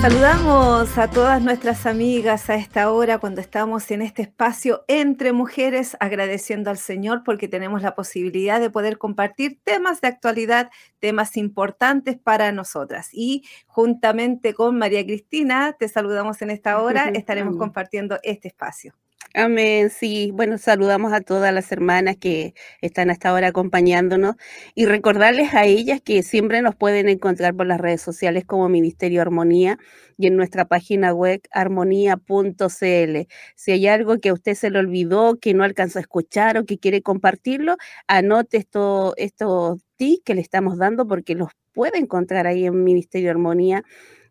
Saludamos a todas nuestras amigas a esta hora cuando estamos en este espacio entre mujeres, agradeciendo al Señor porque tenemos la posibilidad de poder compartir temas de actualidad, temas importantes para nosotras. Y juntamente con María Cristina, te saludamos en esta hora, estaremos compartiendo este espacio. Amén, sí. Bueno, saludamos a todas las hermanas que están hasta ahora acompañándonos y recordarles a ellas que siempre nos pueden encontrar por las redes sociales como Ministerio Armonía y en nuestra página web armonía.cl. Si hay algo que a usted se le olvidó, que no alcanzó a escuchar o que quiere compartirlo, anote esto, estos tips que le estamos dando porque los puede encontrar ahí en Ministerio Armonía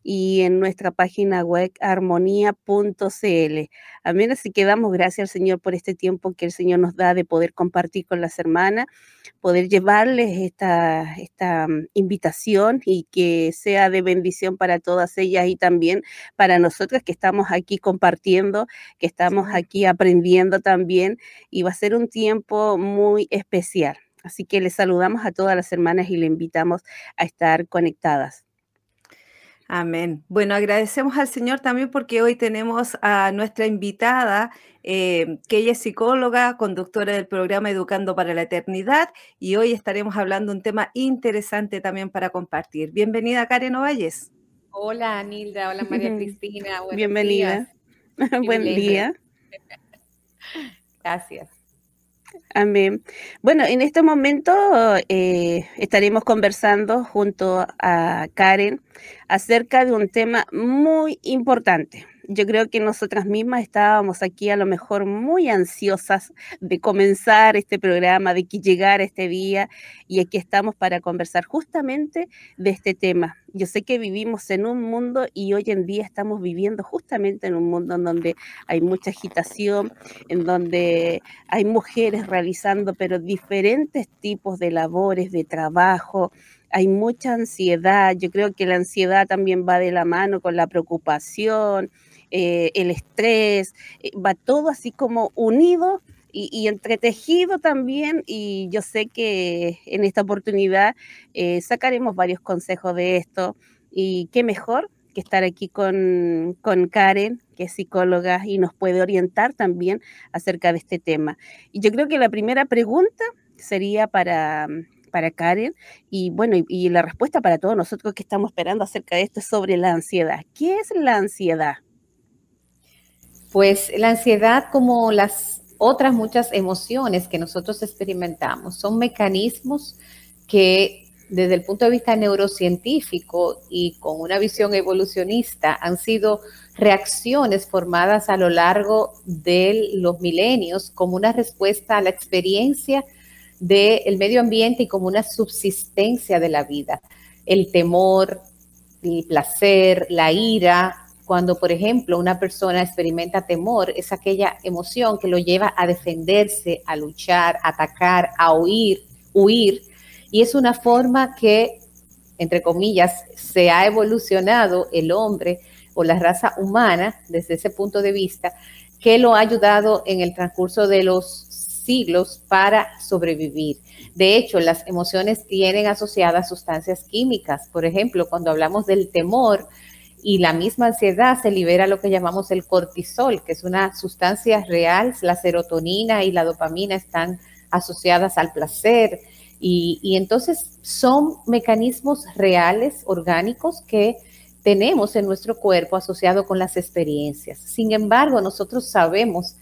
y en nuestra página web armonía.cl. Amén. Así que damos gracias al Señor por este tiempo que el Señor nos da de poder compartir con las hermanas, poder llevarles esta, esta mm, invitación y que sea de bendición para todas ellas y también para nosotras que estamos aquí compartiendo, que estamos aquí aprendiendo también y va a ser un tiempo muy especial. Así que les saludamos a todas las hermanas y le invitamos a estar conectadas. Amén. Bueno, agradecemos al Señor también porque hoy tenemos a nuestra invitada, eh, que ella es psicóloga, conductora del programa Educando para la Eternidad, y hoy estaremos hablando un tema interesante también para compartir. Bienvenida, Karen Ovalles. Hola, Nilda. Hola, María Cristina. Bienvenida. Buen día. Gracias. Amén. Bueno, en este momento eh, estaremos conversando junto a Karen acerca de un tema muy importante yo creo que nosotras mismas estábamos aquí a lo mejor muy ansiosas de comenzar este programa, de que llegara este día y aquí estamos para conversar justamente de este tema. Yo sé que vivimos en un mundo y hoy en día estamos viviendo justamente en un mundo en donde hay mucha agitación, en donde hay mujeres realizando pero diferentes tipos de labores, de trabajo, hay mucha ansiedad. Yo creo que la ansiedad también va de la mano con la preocupación, eh, el estrés, eh, va todo así como unido y, entretejido también. Y yo sé que en esta oportunidad eh, sacaremos varios consejos de esto. Y qué mejor que estar aquí con, con Karen, que es psicóloga y nos puede orientar también acerca de este tema. Y yo creo que la primera pregunta sería para, para Karen y bueno, y, la respuesta para todos nosotros que estamos esperando acerca de esto es sobre la ansiedad. ¿Qué es la ansiedad? Pues la ansiedad, como las otras muchas emociones que nosotros experimentamos, son mecanismos que desde el punto de vista neurocientífico y con una visión evolucionista han sido reacciones formadas a lo largo de los milenios como una respuesta a la experiencia del medio ambiente y como una subsistencia de la vida. El temor, el placer, la ira, cuando, por ejemplo, una persona experimenta temor, es aquella emoción que lo lleva a defenderse, a luchar, a atacar, a huir, huir. Y es una forma que, entre comillas, se ha evolucionado el hombre o la raza humana desde ese punto de vista, que lo ha ayudado en el transcurso de los siglos para sobrevivir. De hecho, las emociones tienen asociadas sustancias químicas. Por ejemplo, cuando hablamos del temor, y la misma ansiedad se libera lo que llamamos el cortisol, que es una sustancia real, la serotonina y la dopamina están asociadas al placer y, y entonces son mecanismos reales, orgánicos que tenemos en nuestro cuerpo asociado con las experiencias. Sin embargo, nosotros sabemos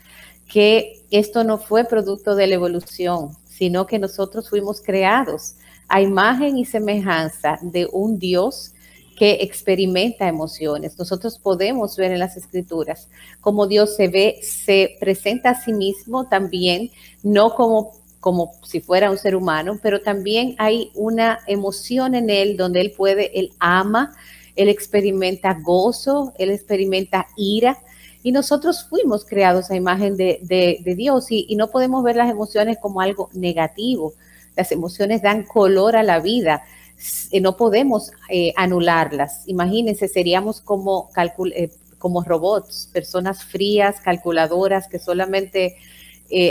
que esto no fue producto de la evolución, sino que nosotros fuimos creados a imagen y semejanza de un Dios que experimenta emociones. Nosotros podemos ver en las escrituras cómo Dios se ve, se presenta a sí mismo también, no como, como si fuera un ser humano, pero también hay una emoción en él donde él puede, él ama, él experimenta gozo, él experimenta ira. Y nosotros fuimos creados a imagen de, Dios y, no podemos ver las emociones como algo negativo. Las emociones dan color a la vida. Eh, no podemos eh, anularlas. Imagínense, seríamos como, eh, como robots, personas frías, calculadoras, que solamente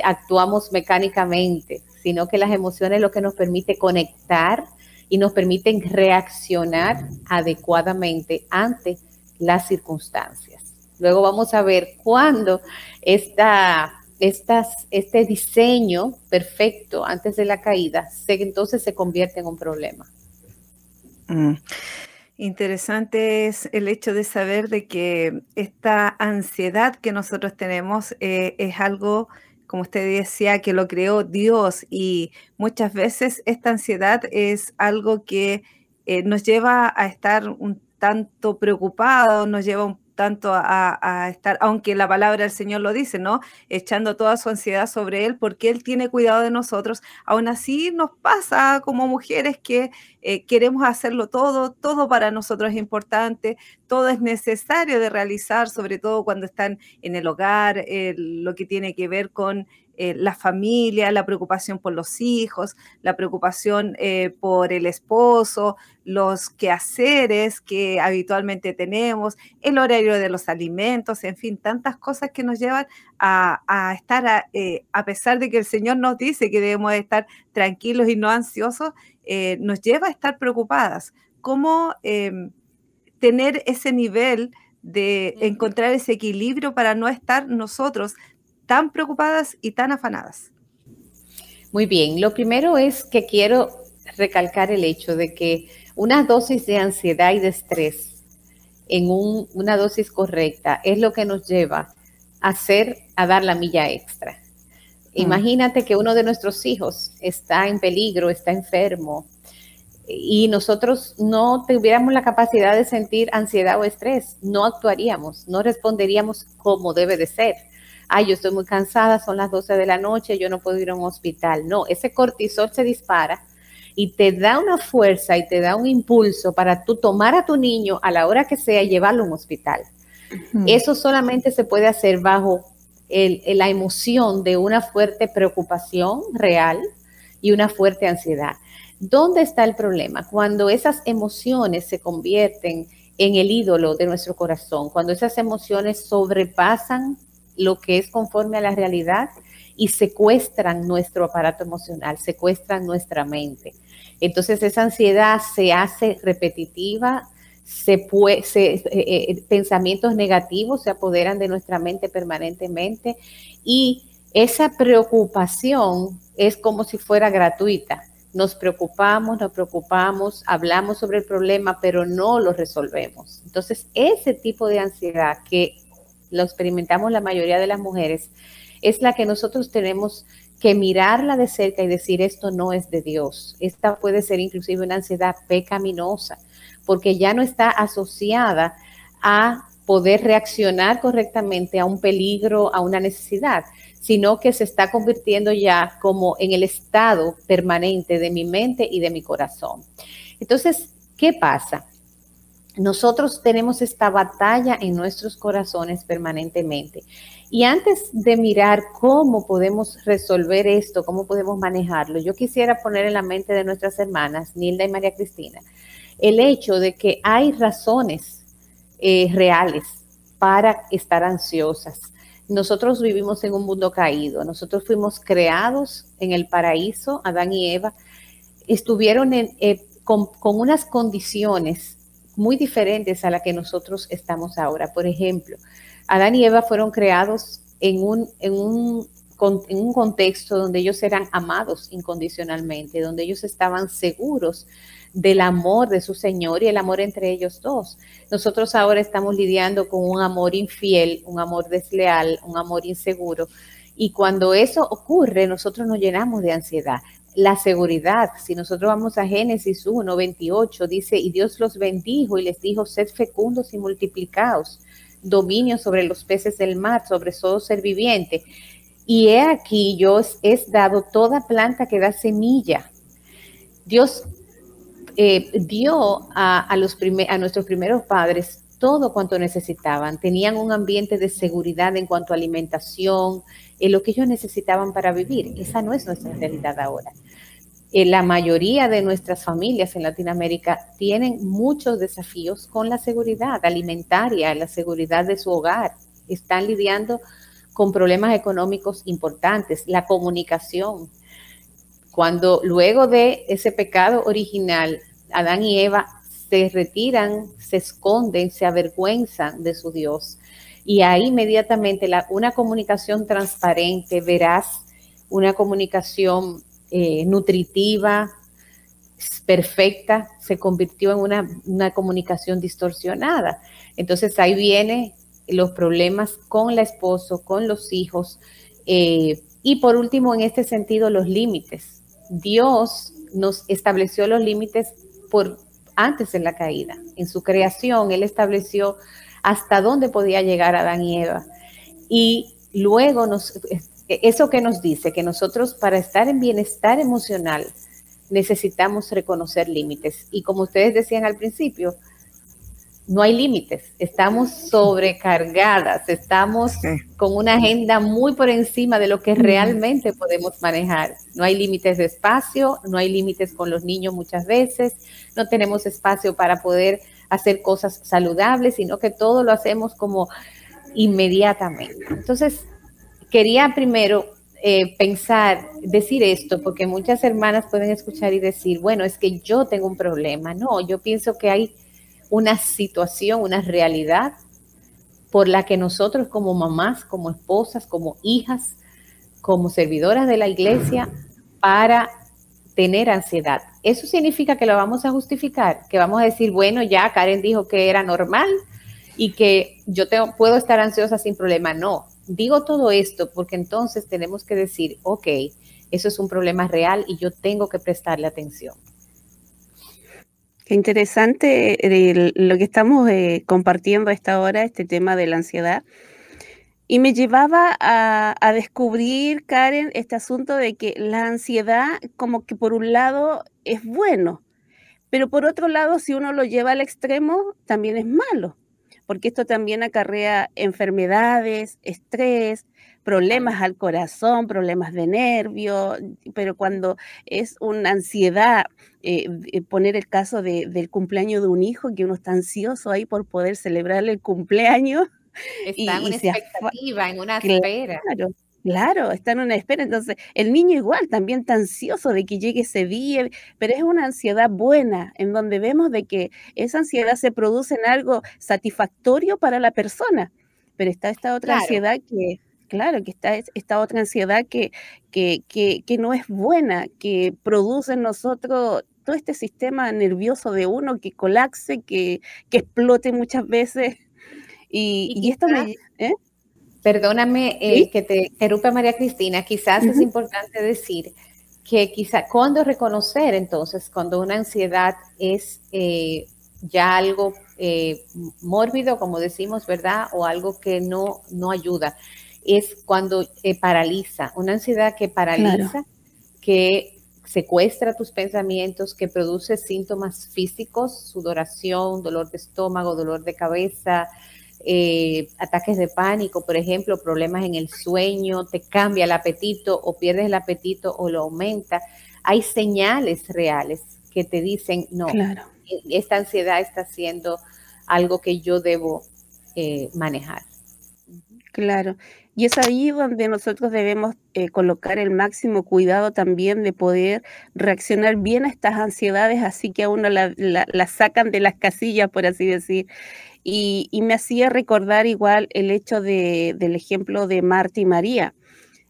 actuamos mecánicamente, sino que las emociones lo que nos permite conectar y nos permiten reaccionar adecuadamente ante las circunstancias. Luego vamos a ver cuándo esta, este diseño perfecto antes de la caída se, entonces se convierte en un problema. Mm. Interesante es el hecho de saber de que esta ansiedad que nosotros tenemos eh, es algo, como usted decía, que lo creó Dios y muchas veces esta ansiedad es algo que eh, nos lleva a estar un tanto preocupados, nos lleva un tanto a, estar, aunque la palabra del Señor lo dice, ¿no? Echando toda su ansiedad sobre Él porque Él tiene cuidado de nosotros. Aún así nos pasa como mujeres que eh, queremos hacerlo todo, todo para nosotros es importante, todo es necesario de realizar, sobre todo cuando están en el hogar, lo que tiene que ver con eh, la familia, la preocupación por los hijos, la preocupación eh, por el esposo, los quehaceres que habitualmente tenemos, el horario de los alimentos, en fin, tantas cosas que nos llevan a, estar, eh, a, pesar de que el Señor nos dice que debemos estar tranquilos y no ansiosos, nos lleva a estar preocupadas. ¿Cómo em, tener ese nivel? de encontrar ese equilibrio para no estar nosotros tan preocupadas y tan afanadas? Muy bien, lo primero es que quiero recalcar el hecho de que una dosis de ansiedad y de estrés en una dosis correcta es lo que nos lleva a hacer, a dar la milla extra. Mm. Imagínate que uno de nuestros hijos está en peligro, está enfermo, y nosotros no tuviéramos la capacidad de sentir ansiedad o estrés, no actuaríamos, no responderíamos como debe de ser ay, yo estoy muy cansada, son las 12 de la noche, yo no puedo ir a un hospital. No, ese cortisol se dispara y te da una fuerza y te da un impulso para tú tomar a tu niño a la hora que sea y llevarlo a un hospital. Eso solamente se puede hacer bajo la emoción de una fuerte preocupación real y una fuerte ansiedad. ¿Dónde está el problema? Cuando esas emociones se convierten en el ídolo de nuestro corazón, cuando esas emociones sobrepasan lo que es conforme a la realidad y secuestran nuestro aparato emocional, secuestran nuestra mente. Entonces esa ansiedad se hace repetitiva, se eh, eh, pensamientos negativos se apoderan de nuestra mente permanentemente y esa preocupación es como si fuera gratuita. Nos preocupamos, nos preocupamos, hablamos sobre el problema, pero no lo resolvemos. Entonces, ese tipo de ansiedad que lo experimentamos la mayoría de las mujeres, es la que nosotros tenemos que mirarla de cerca y decir esto no es de Dios. Esta puede ser inclusive una ansiedad pecaminosa, porque ya no está asociada a poder reaccionar correctamente a un peligro, a una necesidad, sino que se está convirtiendo ya como en el estado permanente de mi mente y de mi corazón. Entonces, ¿qué pasa? Nosotros tenemos esta batalla en nuestros corazones permanentemente. Y antes de mirar cómo podemos resolver esto, cómo podemos manejarlo, yo quisiera poner en la mente de nuestras hermanas, Nilda y María Cristina, el hecho de que hay razones eh, reales para estar ansiosas. Nosotros vivimos en un mundo caído, nosotros fuimos creados en el paraíso, Adán y Eva, estuvieron eh, con, con unas condiciones muy diferentes a la que nosotros estamos ahora. Por ejemplo, Adán y Eva fueron creados en un, en un, en un contexto donde ellos eran amados incondicionalmente, donde ellos estaban seguros del amor de su Señor y el amor entre ellos dos. Nosotros ahora estamos lidiando con un amor infiel, un amor desleal, un amor inseguro. Y cuando eso ocurre, nosotros nos llenamos de ansiedad la seguridad. Si nosotros vamos a Génesis 1, 28, dice, y Dios los bendijo y les dijo, sed fecundos y multiplicados, dominio sobre los peces del mar, sobre todo ser viviente. Y he aquí, yo es dado toda planta que da semilla. Dios eh, dio a, los a nuestros primeros padres todo cuanto necesitaban, tenían un ambiente de seguridad en cuanto a alimentación, en lo que ellos necesitaban para vivir. Esa no es nuestra realidad ahora. Eh, la mayoría de nuestras familias en Latinoamérica tienen muchos desafíos con la seguridad alimentaria, la seguridad de su hogar. Están lidiando con problemas económicos importantes, la comunicación. Cuando luego de ese pecado original, Adán y Eva se retiran, se esconden, se avergüenzan de su Dios. Y ahí inmediatamente una comunicación transparente, veraz, una comunicación eh, nutritiva, perfecta, se convirtió en una, una, comunicación distorsionada. Entonces ahí vienen los problemas con el esposo, con los hijos. Eh, y por último, en este sentido, los límites. Dios nos estableció los límites por antes en la caída. En su creación, Él estableció hasta dónde podía llegar Adán y Eva. Y luego nos, eso que nos dice que nosotros para estar en bienestar emocional necesitamos reconocer límites. Y como ustedes decían al principio, no hay límites, estamos sobrecargadas, estamos con una agenda muy por encima de lo que realmente podemos manejar. No hay límites de espacio, no hay límites con los niños muchas veces, no tenemos espacio para poder hacer cosas saludables, sino que todo lo hacemos como inmediatamente. Entonces, quería primero eh, pensar, decir esto, porque muchas hermanas pueden escuchar y decir, bueno, es que yo tengo un problema. No, yo pienso que hay una situación, una realidad por la que nosotros como mamás, como esposas, como hijas, como servidoras de la iglesia, para tener ansiedad. Eso significa que lo vamos a justificar, que vamos a decir, bueno, ya Karen dijo que era normal y que yo tengo, puedo estar ansiosa sin problema. No, digo todo esto porque entonces tenemos que decir, ok, eso es un problema real y yo tengo que prestarle atención. Qué interesante lo que estamos eh, compartiendo a esta hora, este tema de la ansiedad. Y me llevaba a, descubrir, Karen, este asunto de que la ansiedad como que por un lado es bueno, pero por otro lado, si uno lo lleva al extremo, también es malo porque esto también acarrea enfermedades, estrés, problemas al corazón, problemas de nervio, pero cuando es una ansiedad, eh, poner el caso del cumpleaños de un hijo, que uno está ansioso ahí por poder celebrar el cumpleaños. Está en una expectativa, en una espera. Claro, está en una espera. Entonces, el niño igual también está ansioso de que llegue ese día, pero es una ansiedad buena, en donde vemos de que esa ansiedad se produce en algo satisfactorio para la persona. Pero está esta otra ansiedad que, claro, que está esta otra ansiedad que, que, que, no es buena, que produce en nosotros todo este sistema nervioso de uno que colapse, que, que explote muchas veces. Y, y, esto me... ¿eh? Perdóname eh, que te interrumpa María Cristina, quizás es importante decir que quizá cuando reconocer entonces cuando una ansiedad es eh, ya algo eh, mórbido, como decimos, ¿verdad? O algo que no, no ayuda, es cuando paraliza, una ansiedad que paraliza, que secuestra tus pensamientos, que produce síntomas físicos, sudoración, dolor de estómago, dolor de cabeza, eh, ataques de pánico, por ejemplo, problemas en el sueño, te cambia el apetito o pierdes el apetito o lo aumenta. Hay señales reales que te dicen, no, esta ansiedad está siendo algo que yo debo eh, manejar. Claro. Y es ahí donde nosotros debemos eh, colocar el máximo cuidado también de poder reaccionar bien a estas ansiedades, así que a uno la, la sacan de las casillas, por así decir. Y, me hacía recordar igual el hecho de, del ejemplo de Marta y María.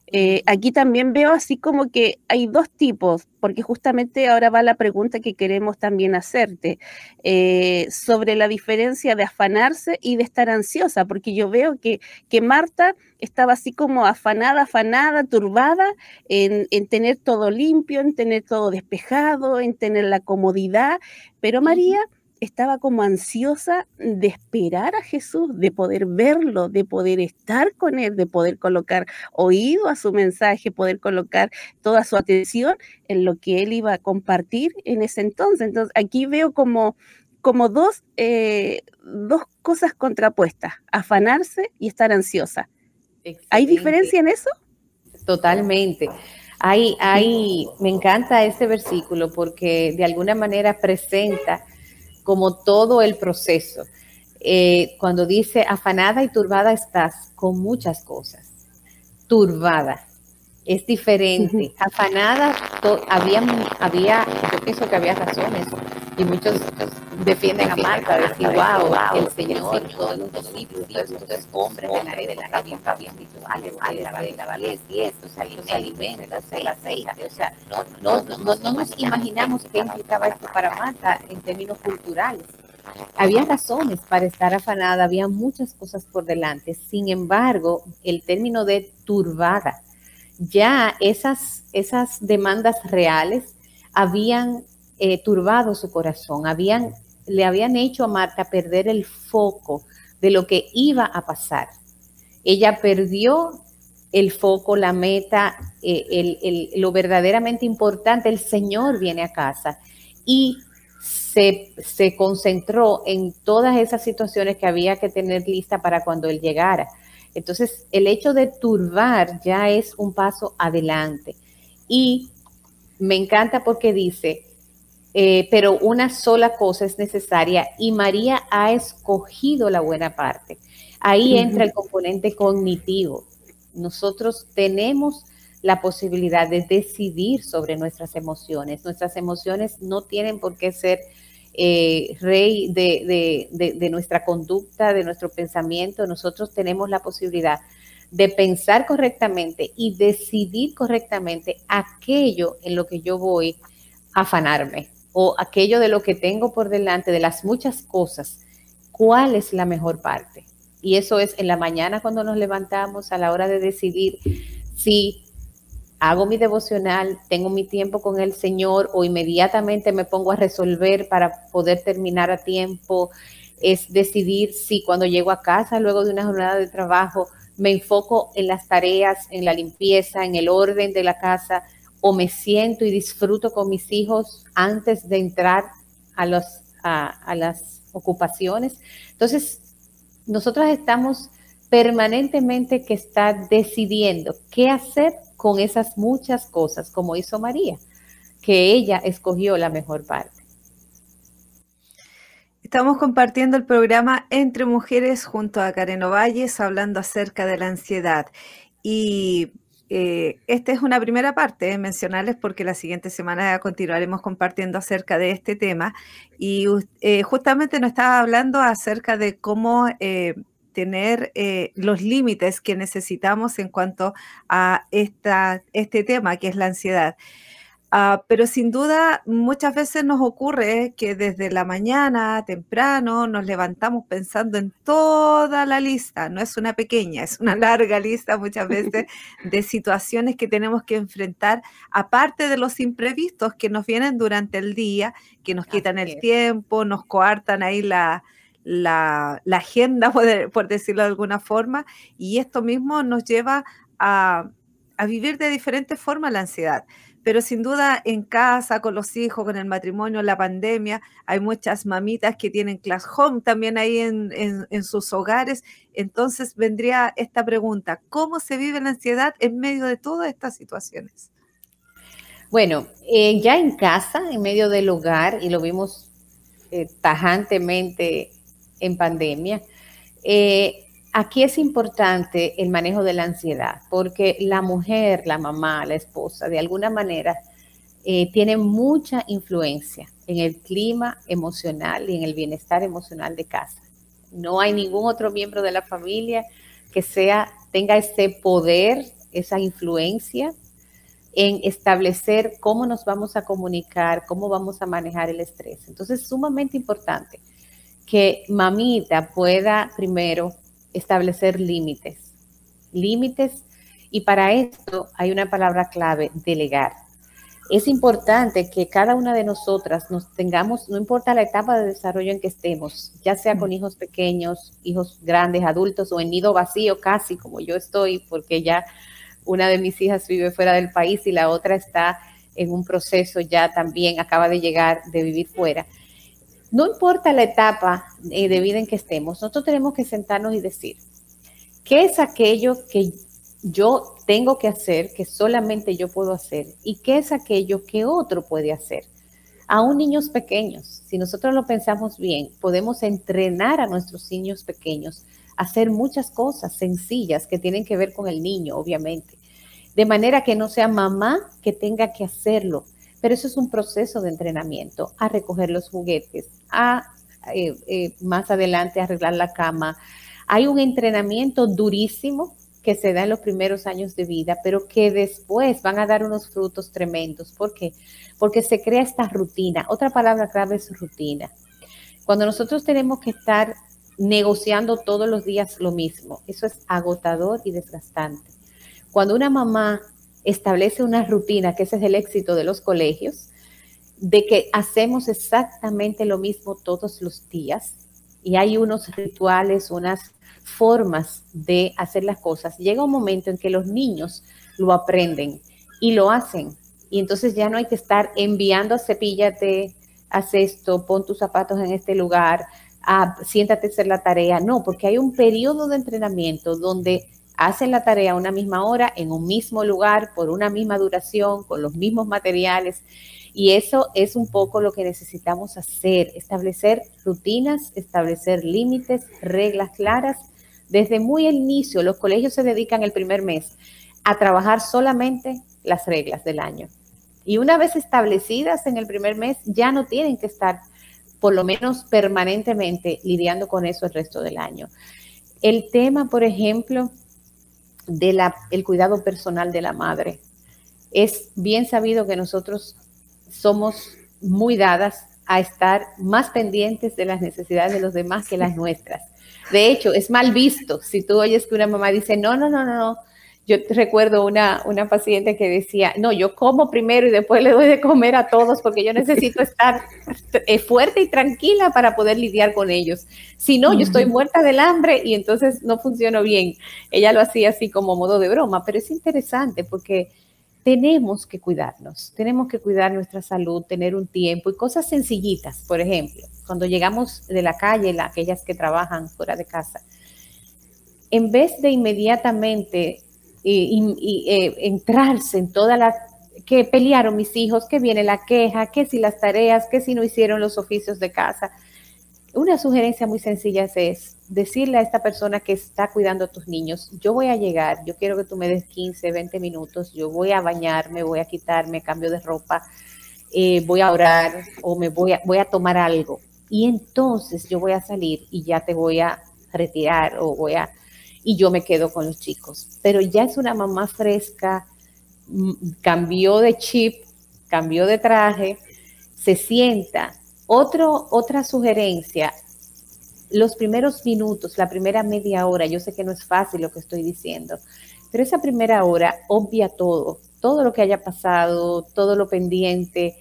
Eh, aquí también veo así como que hay dos tipos, porque justamente ahora va la pregunta que queremos también hacerte eh, sobre la diferencia de afanarse y de estar ansiosa, porque yo veo que, que Marta estaba así como afanada, afanada, turbada en, en, tener todo limpio, en tener todo despejado, en tener la comodidad, pero María estaba como ansiosa de esperar a Jesús, de poder verlo, de poder estar con él, de poder colocar oído a su mensaje, poder colocar toda su atención en lo que él iba a compartir en ese entonces. Entonces, aquí veo como como dos, eh, dos cosas contrapuestas, afanarse y estar ansiosa. ¿Hay diferencia en eso? Totalmente. Hay, hay, me encanta este versículo porque de alguna manera presenta como todo el proceso. Eh, cuando dice afanada y turbada estás con muchas cosas. Turbada es diferente. Afanada, había, había, yo pienso que había razones y muchos defienden a Marta, decir, wow, wow, el Señor, todo es posible, Dios, estos hombres de la de la rabia, vale, vale, vale, vale, y esto, se alimenta, se aceite, o sea, no, no, no, no nos imaginamos qué implicaba esto para Marta en términos culturales. Había razones para estar afanada, había muchas cosas por delante. Sin embargo, el término de turbada, ya esas, esas demandas reales habían eh, turbado su corazón, habían, le habían hecho a Marta perder el foco de lo que iba a pasar. Ella perdió el foco, la meta, eh, lo verdaderamente importante, el Señor viene a casa y se, se, concentró en todas esas situaciones que había que tener lista para cuando Él llegara. Entonces, el hecho de turbar ya es un paso adelante. Y me encanta porque dice, eh, pero una sola cosa es necesaria y María ha escogido la buena parte. Ahí entra el componente cognitivo. Nosotros tenemos la posibilidad de decidir sobre nuestras emociones. Nuestras emociones no tienen por qué ser eh, rey de, nuestra conducta, de nuestro pensamiento, nosotros tenemos la posibilidad de pensar correctamente y decidir correctamente aquello en lo que yo voy a afanarme o aquello de lo que tengo por delante, de las muchas cosas, cuál es la mejor parte. Y eso es en la mañana cuando nos levantamos a la hora de decidir si hago mi devocional, tengo mi tiempo con el Señor o inmediatamente me pongo a resolver para poder terminar a tiempo. Es decidir si cuando llego a casa, luego de una jornada de trabajo, me enfoco en las tareas, en la limpieza, en el orden de la casa, o me siento y disfruto con mis hijos antes de entrar a, los, a, las ocupaciones. Entonces, nosotras estamos permanentemente que estar decidiendo qué hacer con esas muchas cosas, como hizo María, que ella escogió la mejor parte. Estamos compartiendo el programa Entre Mujeres junto a Karen Ovalles hablando acerca de la ansiedad. Y eh, esta es una primera parte, eh, mencionarles porque la siguiente semana continuaremos compartiendo acerca de este tema. Y eh, justamente nos estaba hablando acerca de cómo tener eh, los límites que necesitamos en cuanto a esta, este tema que es la ansiedad. Ah, pero sin duda muchas veces nos ocurre que desde la mañana temprano nos levantamos pensando en toda la lista, no es una pequeña, es una larga lista muchas veces de situaciones que tenemos que enfrentar, aparte de los imprevistos que nos vienen durante el día, que nos quitan el tiempo, nos coartan ahí la, la, agenda, por, decirlo de alguna forma, y esto mismo nos lleva a, vivir de diferentes formas la ansiedad. Pero sin duda en casa, con los hijos, con el matrimonio, la pandemia, hay muchas mamitas que tienen class home también ahí en, sus hogares. Entonces vendría esta pregunta, ¿cómo se vive la ansiedad en medio de todas estas situaciones? Bueno, eh, ya en casa, en medio del hogar, y lo vimos eh, tajantemente en pandemia. Eh, aquí es importante el manejo de la ansiedad, porque la mujer, la mamá, la esposa, de alguna manera, eh, tiene mucha influencia en el clima emocional y en el bienestar emocional de casa. No hay ningún otro miembro de la familia que sea, tenga ese poder, esa influencia en establecer cómo nos vamos a comunicar, cómo vamos a manejar el estrés. Entonces, es sumamente importante que mamita pueda primero establecer límites. Límites y para esto hay una palabra clave, delegar. Es importante que cada una de nosotras nos tengamos, no importa la etapa de desarrollo en que estemos, ya sea con hijos pequeños, hijos grandes, adultos o en nido vacío casi como yo estoy, porque ya una de mis hijas vive fuera del país y la otra está en un proceso ya también, acaba de llegar de vivir fuera no importa la etapa eh, de vida en que estemos, nosotros tenemos que sentarnos y decir, ¿qué es aquello que yo tengo que hacer, que solamente yo puedo hacer? ¿Y qué es aquello que otro puede hacer? Aún niños pequeños, si nosotros lo pensamos bien, podemos entrenar a nuestros niños pequeños a hacer muchas cosas sencillas que tienen que ver con el niño, obviamente. De manera que no sea mamá que tenga que hacerlo, pero eso es un proceso de entrenamiento, a recoger los juguetes, a eh, eh, más adelante arreglar la cama. Hay un entrenamiento durísimo que se da en los primeros años de vida, pero que después van a dar unos frutos tremendos. ¿Por qué? Porque se crea esta rutina. Otra palabra clave es rutina. Cuando nosotros tenemos que estar negociando todos los días lo mismo, eso es agotador y desgastante. Cuando una mamá establece una rutina, que ese es el éxito de los colegios, de que hacemos exactamente lo mismo todos los días y hay unos rituales, unas formas de hacer las cosas. Llega un momento en que los niños lo aprenden y lo hacen. Y entonces ya no hay que estar enviando, cepíllate, haz esto, pon tus zapatos en este lugar, ah, siéntate a hacer la tarea. No, porque hay un periodo de entrenamiento donde hacen la tarea a una misma hora, en un mismo lugar, por una misma duración, con los mismos materiales. Y eso es un poco lo que necesitamos hacer, establecer rutinas, establecer límites, reglas claras. Desde muy el inicio, los colegios se dedican el primer mes a trabajar solamente las reglas del año. Y una vez establecidas en el primer mes, ya no tienen que estar, por lo menos permanentemente, lidiando con eso el resto del año. El tema, por ejemplo, del el cuidado personal de la madre. Es bien sabido que nosotros somos muy dadas a estar más pendientes de las necesidades de los demás que las nuestras. De hecho, es mal visto si tú oyes que una mamá dice, no, no, no, no, no, yo recuerdo una, una paciente que decía, no, yo como primero y después le doy de comer a todos porque yo necesito estar eh, fuerte y tranquila para poder lidiar con ellos. Si no, yo estoy muerta del hambre y entonces no funciono bien. Ella lo hacía así como modo de broma, pero es interesante porque tenemos que cuidarnos, tenemos que cuidar nuestra salud, tener un tiempo y cosas sencillitas. Por ejemplo, cuando llegamos de la calle, aquellas que trabajan fuera de casa, en vez de inmediatamente y, eh, entrarse en toda la que pelearon mis hijos, que viene la queja, que si las tareas, que si no hicieron los oficios de casa. Una sugerencia muy sencilla es decirle a esta persona que está cuidando a tus niños, yo voy a llegar, yo quiero que tú me des 15, 20 minutos, yo voy a bañarme, voy a quitarme, cambio de ropa, eh, voy a orar o me voy a, voy a tomar algo. Y entonces yo voy a salir y ya te voy a retirar o voy a y yo me quedo con los chicos. Pero ya es una mamá fresca, mm, cambió de chip, cambió de traje, se sienta. Otro, otra sugerencia, los primeros minutos, la primera media hora, yo sé que no es fácil lo que estoy diciendo, pero esa primera hora obvia todo, todo lo que haya pasado, todo lo pendiente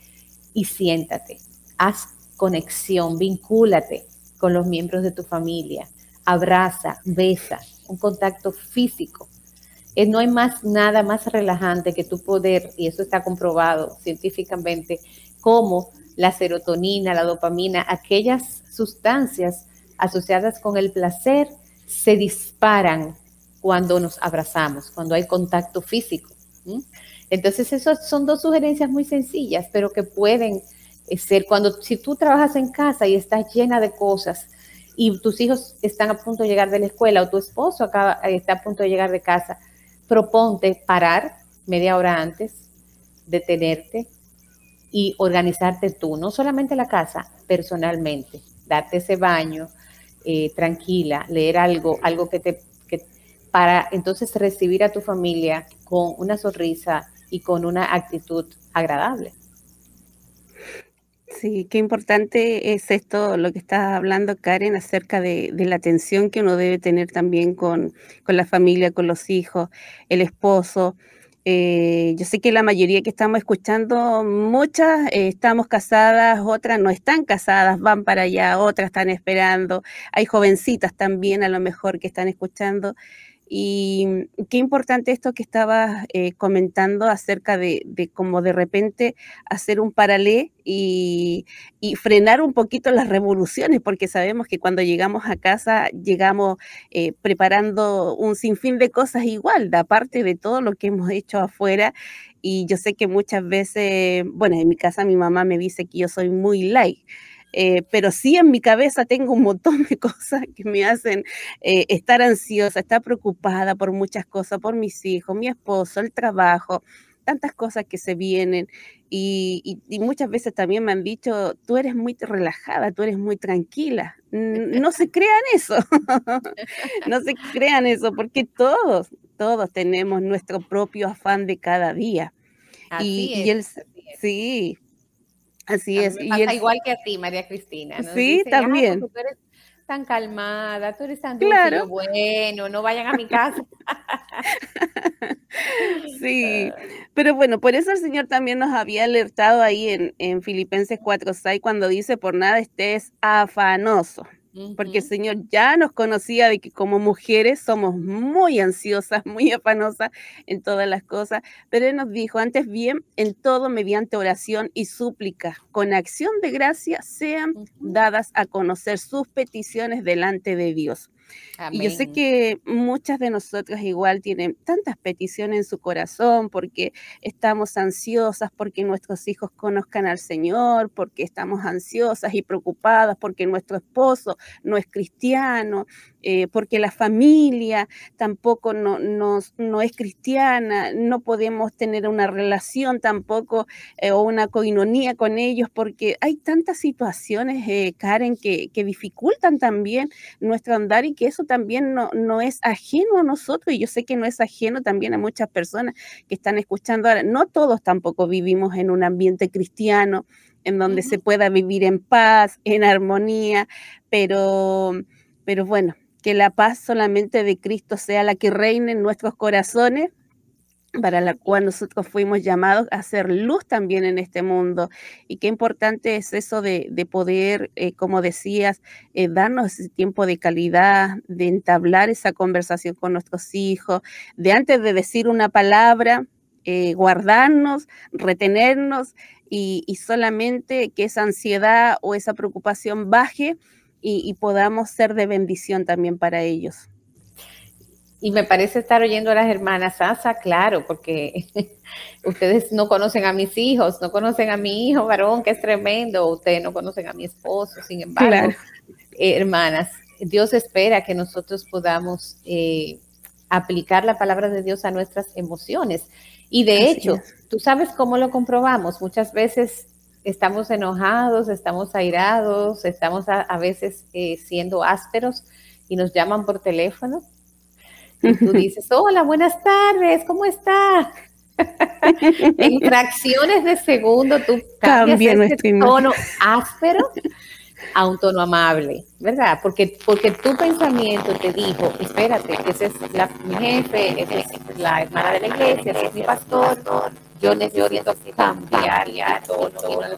y siéntate, haz conexión, vincúlate con los miembros de tu familia, abraza, besa, un contacto físico. Eh, no hay más nada más relajante que tu poder, y eso está comprobado científicamente, como la serotonina, la dopamina, aquellas sustancias asociadas con el placer se disparan cuando nos abrazamos, cuando hay contacto físico. Entonces, esas son dos sugerencias muy sencillas, pero que pueden eh, ser cuando, si tú trabajas en casa y estás llena de cosas, y tus hijos están a punto de llegar de la escuela o tu esposo acaba, eh, está a punto de llegar de casa, proponte parar media hora antes, detenerte y organizarte tú, no solamente la casa, personalmente, darte ese baño eh, tranquila, leer algo, algo que te, que, para entonces recibir a tu familia con una sonrisa y con una actitud agradable. Sí, qué importante es esto, lo que estás hablando, Karen, acerca de, la atención que uno debe tener también con, la familia, con los hijos, el esposo. Eh, yo sé que la mayoría que estamos escuchando, muchas eh, estamos casadas, otras no están casadas, van para allá, otras están esperando. Hay jovencitas también a lo mejor que están escuchando. Y qué importante esto que estabas eh, comentando acerca de, de cómo de repente hacer un paralelo y, frenar un poquito las revoluciones, porque sabemos que cuando llegamos a casa llegamos eh, preparando un sinfín de cosas igual, de aparte de todo lo que hemos hecho afuera. Y yo sé que muchas veces, bueno, en mi casa mi mamá me dice que yo soy muy light. Eh, pero sí en mi cabeza tengo un montón de cosas que me hacen eh, estar ansiosa, estar preocupada por muchas cosas, por mis hijos, mi esposo, el trabajo, tantas cosas que se vienen y, muchas veces también me han dicho, tú eres muy relajada, tú eres muy tranquila. No se crean eso, no se crean eso, porque todos, todos tenemos nuestro propio afán de cada día. Así y, es, sí, Así es. y igual que a ti, María Cristina. Sí, también. tú eres tan calmada, tú eres tan claro. bueno, no vayan a mi casa. sí, pero bueno, por eso el Señor también nos había alertado ahí en, en Filipenses 4.6 cuando dice, por nada estés afanoso porque el Señor ya nos conocía de que como mujeres somos muy ansiosas, muy afanosas en todas las cosas, pero Él nos dijo, antes bien, en todo mediante oración y súplica, con acción de gracia, sean dadas a conocer sus peticiones delante de Dios. Y yo sé que muchas de nosotras igual tienen tantas peticiones en su corazón porque estamos ansiosas porque nuestros hijos conozcan al Señor, porque estamos ansiosas y preocupadas porque nuestro esposo no es cristiano, eh, porque la familia tampoco no, no, es cristiana, no podemos tener una relación tampoco eh, o una coinonía con ellos, porque hay tantas situaciones, eh, Karen, que, que, dificultan también nuestro andar y que eso también no, no es ajeno a nosotros y yo sé que no es ajeno también a muchas personas que están escuchando ahora. No todos tampoco vivimos en un ambiente cristiano en donde se pueda vivir en paz, en armonía, pero, pero bueno, que la paz solamente de Cristo sea la que reine en nuestros corazones, para la cual nosotros fuimos llamados a hacer luz también en este mundo. Y qué importante es eso de, poder, eh, como decías, eh, darnos ese tiempo de calidad, de entablar esa conversación con nuestros hijos, de antes de decir una palabra, eh, guardarnos, retenernos y solamente que esa ansiedad o esa preocupación baje y, podamos ser de bendición también para ellos. Y me parece estar oyendo a las hermanas Asa, claro, porque ustedes no conocen a mis hijos, no conocen a mi hijo varón, que es tremendo, ustedes no conocen a mi esposo, sin embargo, eh, hermanas, Dios espera que nosotros podamos eh, aplicar la palabra de Dios a nuestras emociones. Y de hecho, tú sabes cómo lo comprobamos. Muchas veces estamos enojados, estamos airados, estamos a, veces eh, siendo ásperos y nos llaman por teléfono. Y tú dices, hola, buenas tardes, ¿cómo está? en fracciones de segundo tú cambias ese tono áspero a un tono amable, ¿verdad? Porque, porque tu pensamiento te dijo, espérate, ese es mi jefe, esa es la hermana de la iglesia, ese es mi pastor, yo necesito cambiar todo,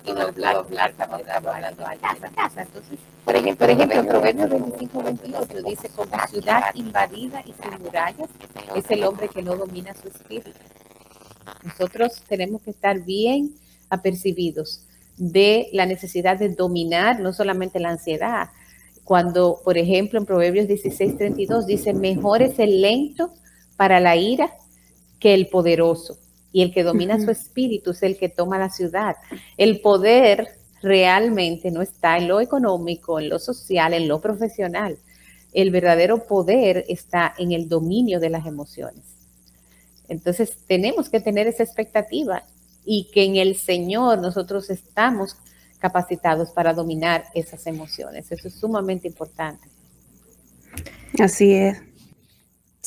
y no hablar, hablar, estamos hablando allá casa. Entonces, por ejemplo, por ejemplo, Proverbios 25, 28 dice, como ciudad invadida y sin murallas, es el hombre que no domina su espíritu. Nosotros tenemos que estar bien apercibidos de la necesidad de dominar no solamente la ansiedad. Cuando, por ejemplo, en Proverbios 16, 32 dice, mejor es el lento para la ira que el poderoso y el que domina su espíritu es el que toma la ciudad. El poder realmente no está en lo económico, en lo social, en lo profesional. El verdadero poder está en el dominio de las emociones. Entonces tenemos que tener esa expectativa y que en el Señor nosotros estamos capacitados para dominar esas emociones. Eso es sumamente importante. Así es.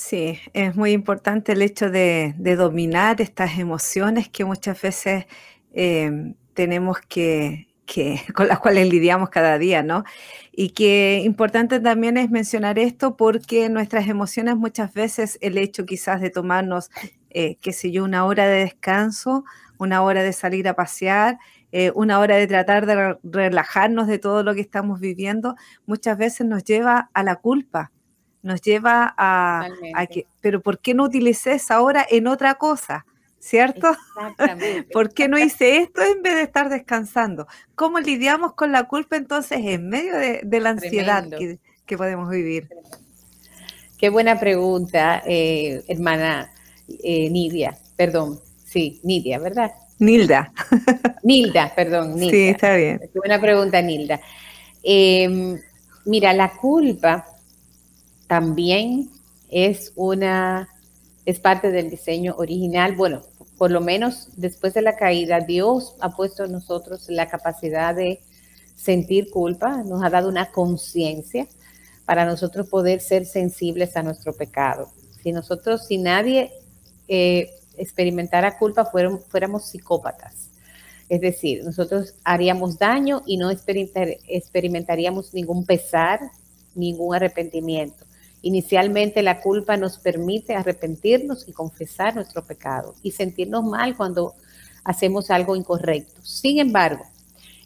Sí, es muy importante el hecho de, dominar estas emociones que muchas veces em, tenemos que, con las cuales lidiamos cada día, ¿no? Y que importante también es mencionar esto porque nuestras emociones muchas veces, el hecho quizás de tomarnos, eh, qué sé yo, una hora de descanso, una hora de salir a pasear, eh, una hora de tratar de relajarnos de todo lo que estamos viviendo, muchas veces nos lleva a la culpa nos lleva a, que, pero ¿por qué no utilicé esa hora en otra cosa? ¿Cierto? Exactamente. ¿Por qué no hice esto en vez de estar descansando? ¿Cómo lidiamos con la culpa entonces en medio de, la ansiedad que, podemos vivir? Qué buena pregunta, eh, hermana eh, Nidia. Perdón, sí, Nidia, ¿verdad? Nilda. Nilda, perdón. Nilda. Sí, está bien. Qué buena pregunta, Nilda. Em, mira, la culpa también es una, es parte del diseño original. Bueno, por lo menos después de la caída, Dios ha puesto en nosotros la capacidad de sentir culpa, nos ha dado una conciencia para nosotros poder ser sensibles a nuestro pecado. Si nosotros, si nadie eh, experimentara culpa, fuéramos psicópatas. Es decir, nosotros haríamos daño y no experimentaríamos ningún pesar, ningún arrepentimiento. Inicialmente la culpa nos permite arrepentirnos y confesar nuestro pecado y sentirnos mal cuando hacemos algo incorrecto. Sin embargo,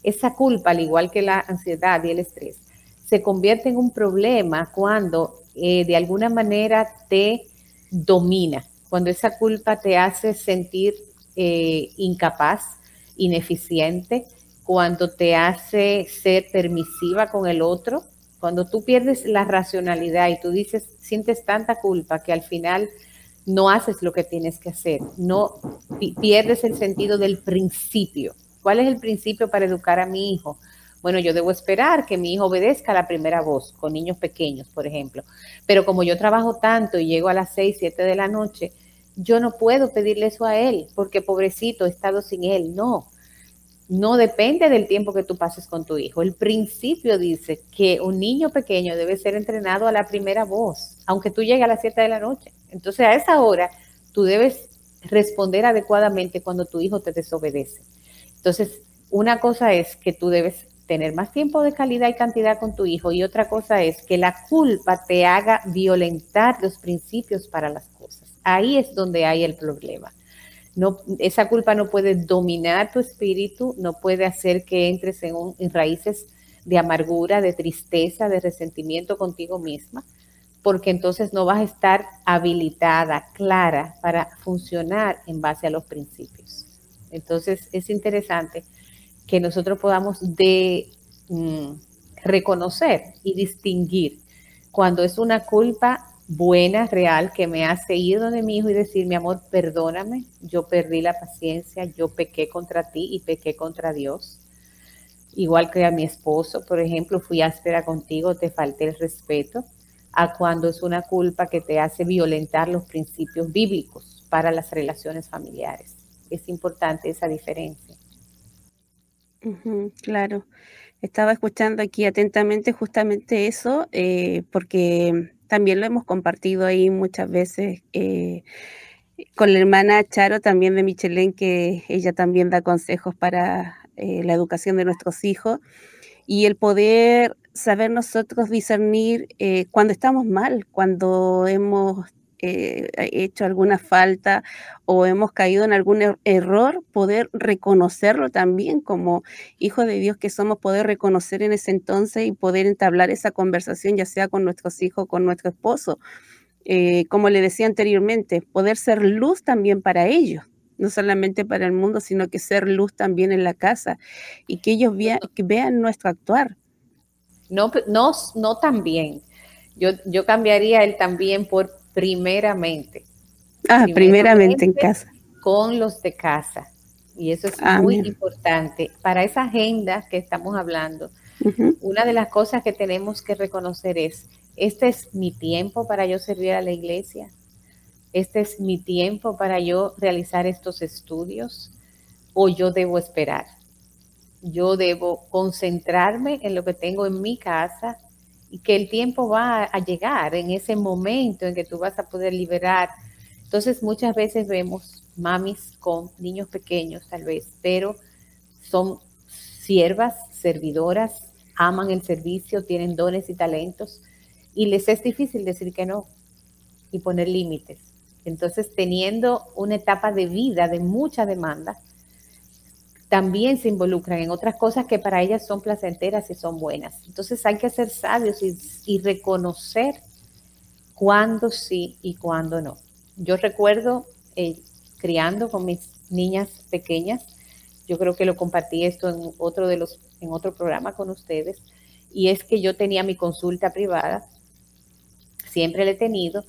esa culpa, al igual que la ansiedad y el estrés, se convierte en un problema cuando eh, de alguna manera te domina, cuando esa culpa te hace sentir eh, incapaz, ineficiente, cuando te hace ser permisiva con el otro, cuando tú pierdes la racionalidad y tú dices, sientes tanta culpa que al final no haces lo que tienes que hacer, no pierdes el sentido del principio. ¿Cuál es el principio para educar a mi hijo? Bueno, yo debo esperar que mi hijo obedezca la primera voz, con niños pequeños, por ejemplo. Pero como yo trabajo tanto y llego a las 6, 7 de la noche, yo no puedo pedirle eso a él, porque pobrecito, he estado sin él. No, no depende del tiempo que tú pases con tu hijo. El principio dice que un niño pequeño debe ser entrenado a la primera voz, aunque tú llegues a las 7 de la noche. Entonces a esa hora tú debes responder adecuadamente cuando tu hijo te desobedece. Entonces, una cosa es que tú debes tener más tiempo de calidad y cantidad con tu hijo y otra cosa es que la culpa te haga violentar los principios para las cosas. Ahí es donde hay el problema. No, esa culpa no puede dominar tu espíritu, no puede hacer que entres en, en raíces de amargura, de tristeza, de resentimiento contigo misma, porque entonces no vas a estar habilitada, clara para funcionar en base a los principios. Entonces es interesante que nosotros podamos de, mm, reconocer y distinguir cuando es una culpa buena, real, que me hace ir donde mi hijo y decir, mi amor, perdóname, yo perdí la paciencia, yo pequé contra ti y pequé contra Dios. Igual que a mi esposo, por ejemplo, fui áspera contigo, te falté el respeto, a cuando es una culpa que te hace violentar los principios bíblicos para las relaciones familiares. Es importante esa diferencia. claro. Estaba escuchando aquí atentamente justamente eso, eh, porque también lo hemos compartido ahí muchas veces eh, con la hermana Charo también de Michelén, que ella también da consejos para eh, la educación de nuestros hijos y el poder saber nosotros discernir eh, cuando estamos mal, cuando hemos eh, hecho alguna falta o hemos caído en algún er-, error, poder reconocerlo también como hijo de Dios que somos, poder reconocer en ese entonces y poder entablar esa conversación, ya sea con nuestros hijos, con nuestro esposo. Eh, como le decía anteriormente, poder ser luz también para ellos, no solamente para el mundo, sino que ser luz también en la casa y que ellos vean, que vean nuestro actuar. No, no, no también. Yo, yo cambiaría el también por primeramente. Ah, primeramente, en casa. Con los de casa. Y eso es muy importante. Para esa agenda que estamos hablando, una de las cosas que tenemos que reconocer es, este es mi tiempo para yo servir a la iglesia. Este es mi tiempo para yo realizar estos estudios o yo debo esperar. Yo debo concentrarme en lo que tengo en mi casa y que el tiempo va a llegar en ese momento en que tú vas a poder liberar. Entonces muchas veces vemos mamis con niños pequeños tal vez, pero son siervas, servidoras, aman el servicio, tienen dones y talentos y les es difícil decir que no y poner límites. Entonces, teniendo una etapa de vida de mucha demanda, también se involucran en otras cosas que para ellas son placenteras y son buenas. Entonces hay que ser sabios y, reconocer cuándo sí y cuándo no. Yo recuerdo eh, criando con mis niñas pequeñas, yo creo que lo compartí esto en otro de los, en otro programa con ustedes, y es que yo tenía mi consulta privada, siempre la he tenido,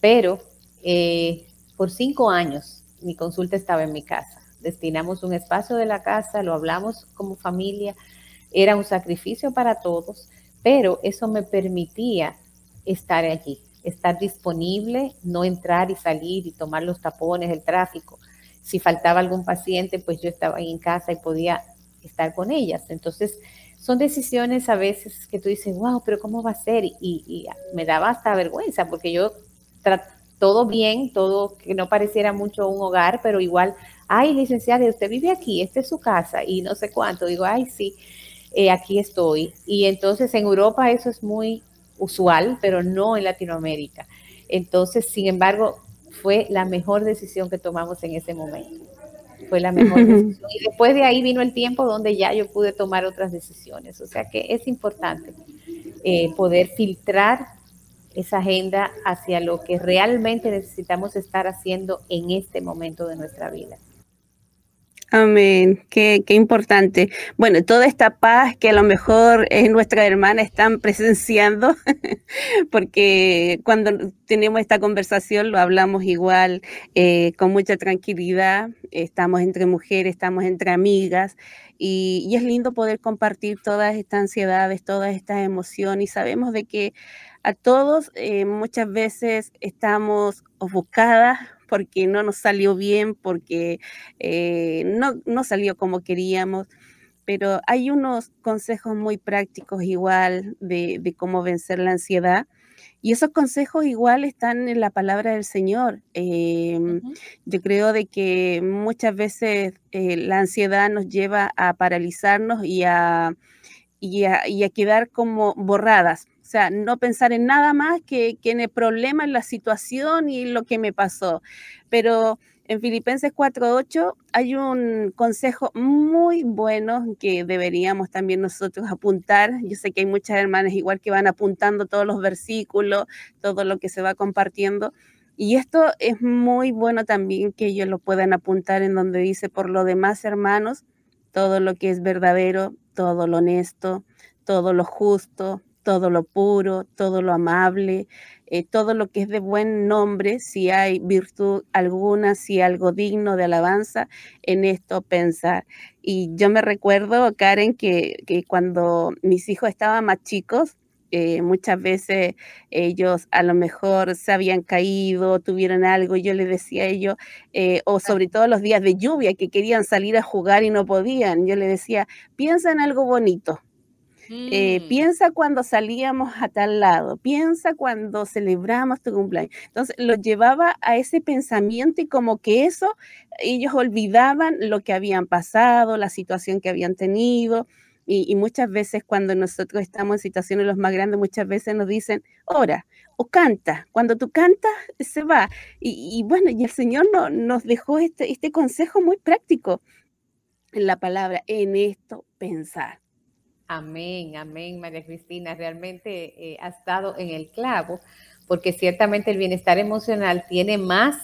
pero eh, por cinco años mi consulta estaba en mi casa. Destinamos un espacio de la casa, lo hablamos como familia, era un sacrificio para todos, pero eso me permitía estar allí, estar disponible, no entrar y salir y tomar los tapones, el tráfico. Si faltaba algún paciente, pues yo estaba ahí en casa y podía estar con ellas. Entonces, son decisiones a veces que tú dices, wow, pero ¿cómo va a ser? Y, me daba hasta vergüenza porque yo todo bien, todo que no pareciera mucho un hogar, pero igual, ay, licenciada, usted vive aquí, esta es su casa y no sé cuánto. Digo, ay, sí, eh, aquí estoy. Y entonces en Europa eso es muy usual, pero no en Latinoamérica. Entonces, sin embargo, fue la mejor decisión que tomamos en ese momento. Fue la mejor decisión. Y después de ahí vino el tiempo donde ya yo pude tomar otras decisiones. O sea que es importante eh, poder filtrar esa agenda hacia lo que realmente necesitamos estar haciendo en este momento de nuestra vida. Amén, qué, importante. Bueno, toda esta paz que a lo mejor eh, nuestras hermanas están presenciando, porque cuando tenemos esta conversación lo hablamos igual, eh, con mucha tranquilidad, estamos entre mujeres, estamos entre amigas, y, y, es lindo poder compartir todas estas ansiedades, todas estas emociones, y sabemos de que a todos eh, muchas veces estamos ofuscadas porque no nos salió bien, porque eh, no, no salió como queríamos. Pero hay unos consejos muy prácticos igual de, cómo vencer la ansiedad. Y esos consejos igual están en la palabra del Señor. Em, yo creo de que muchas veces eh, la ansiedad nos lleva a paralizarnos y a, y a, y a quedar como borradas o sea, no pensar en nada más que, en el problema, en la situación y lo que me pasó. Pero en Filipenses 4.8 hay un consejo muy bueno que deberíamos también nosotros apuntar. Yo sé que hay muchas hermanas igual que van apuntando todos los versículos, todo lo que se va compartiendo. Y esto es muy bueno también que ellos lo puedan apuntar en donde dice, por lo demás, hermanos, todo lo que es verdadero, todo lo honesto, todo lo justo, todo lo puro, todo lo amable, eh, todo lo que es de buen nombre, si hay virtud alguna, si algo digno de alabanza, en esto pensar. Y yo me recuerdo, Karen, que, cuando mis hijos estaban más chicos, eh, muchas veces ellos a lo mejor se habían caído, tuvieron algo, yo les decía a ellos, eh, o sobre todo los días de lluvia que querían salir a jugar y no podían, yo les decía, piensa en algo bonito, eh, mm. piensa cuando salíamos a tal lado, piensa cuando celebramos tu cumpleaños. Entonces lo llevaba a ese pensamiento y como que eso, ellos olvidaban lo que habían pasado, la situación que habían tenido. Y, muchas veces cuando nosotros estamos en situaciones los más grandes, muchas veces nos dicen, ora o canta. Cuando tú cantas, se va. Y, bueno, y el Señor no, nos dejó este, este consejo muy práctico en la palabra, en esto pensar. Amén, amén, María Cristina. Realmente eh, ha estado en el clavo, porque ciertamente el bienestar emocional tiene más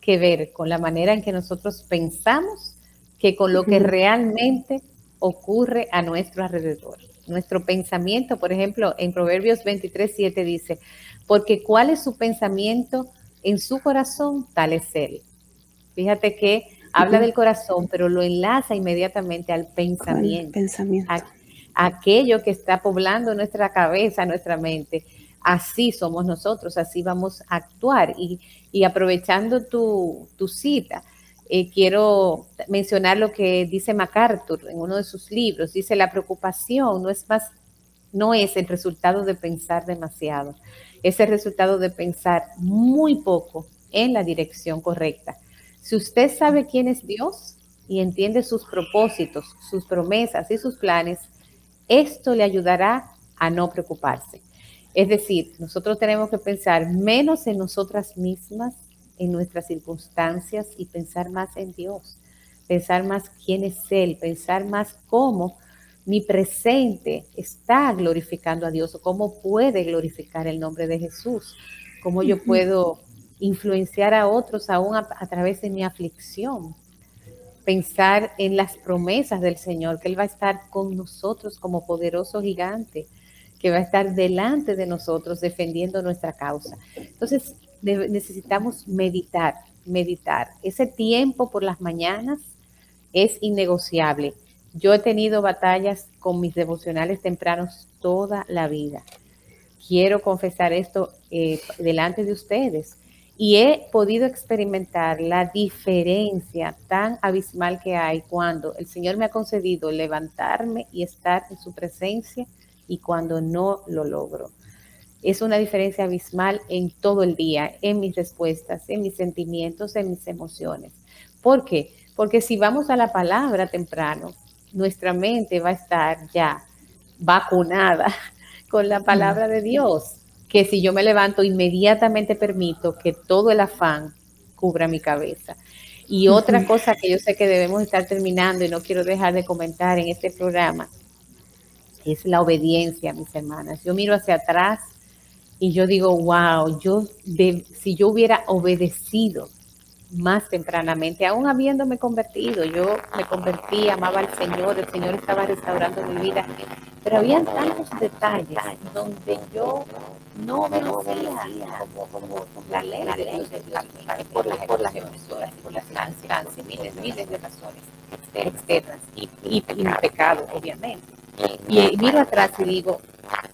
que ver con la manera en que nosotros pensamos que con lo que realmente ocurre a nuestro alrededor. Nuestro pensamiento, por ejemplo, en Proverbios 23, 7 dice, porque cuál es su pensamiento en su corazón, tal es él. Fíjate que habla del corazón, pero lo enlaza inmediatamente al pensamiento. pensamiento aquello que está poblando nuestra cabeza, nuestra mente. Así somos nosotros, así vamos a actuar. Y, aprovechando tu, cita, eh, quiero mencionar lo que dice MacArthur en uno de sus libros. Dice, la preocupación no es más, no es el resultado de pensar demasiado, es el resultado de pensar muy poco en la dirección correcta. Si usted sabe quién es Dios y entiende sus propósitos, sus promesas y sus planes, esto le ayudará a no preocuparse. Es decir, nosotros tenemos que pensar menos en nosotras mismas, en nuestras circunstancias y pensar más en Dios, pensar más quién es Él, pensar más cómo mi presente está glorificando a Dios o cómo puede glorificar el nombre de Jesús. cómo yo puedo influenciar a otros aún a, a través de mi aflicción. Pensar en las promesas del Señor, que Él va a estar con nosotros como poderoso gigante, que va a estar delante de nosotros defendiendo nuestra causa. Entonces, necesitamos meditar, meditar. Ese tiempo por las mañanas es innegociable. Yo he tenido batallas con mis devocionales tempranos toda la vida. Quiero confesar esto eh, delante de ustedes y he podido experimentar la diferencia tan abismal que hay cuando el Señor me ha concedido levantarme y estar en su presencia y cuando no lo logro. Es una diferencia abismal en todo el día, en mis respuestas, en mis sentimientos, en mis emociones. ¿Por qué? Porque si vamos a la palabra temprano, nuestra mente va a estar ya vacunada con la palabra de Dios, que si yo me levanto inmediatamente permito que todo el afán cubra mi cabeza. Y otra cosa que yo sé que debemos estar terminando y no quiero dejar de comentar en este programa es la obediencia, mis hermanas. Yo miro hacia atrás y yo digo, wow, yo si yo hubiera obedecido más tempranamente, aún habiéndome convertido, yo me convertí, amaba al Señor, el Señor estaba restaurando mi vida, pero había tantos detalles donde yo no obedecía como, como, la ley de Dios, por, las, por las emociones, por las ansias, miles, miles de razones externas y, y, y mi pecado, obviamente. Y miro atrás y digo,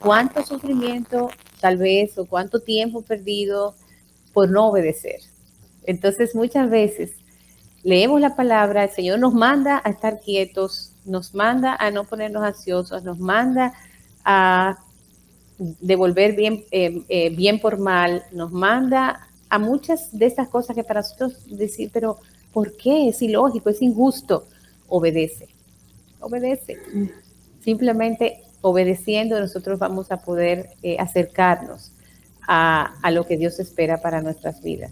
¿cuánto sufrimiento tal vez o cuánto tiempo perdido por no obedecer? Entonces muchas veces leemos la palabra, el Señor nos manda a estar quietos, nos manda a no ponernos ansiosos, nos manda a devolver bien, eh, eh, bien por mal, nos manda a muchas de estas cosas que para nosotros decir, pero ¿por qué? Es ilógico, es injusto. Obedece, obedece. Simplemente obedeciendo nosotros vamos a poder eh, acercarnos a, a lo que Dios espera para nuestras vidas.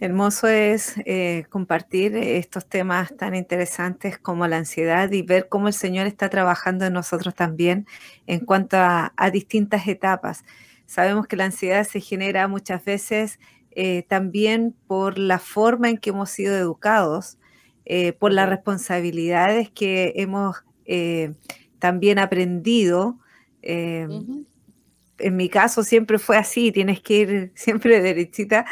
Hermoso es eh, compartir estos temas tan interesantes como la ansiedad y ver cómo el Señor está trabajando en nosotros también en cuanto a, distintas etapas. Sabemos que la ansiedad se genera muchas veces eh, también por la forma en que hemos sido educados, eh, por las responsabilidades que hemos también aprendido. En mi caso siempre fue así, tienes que ir siempre derechita.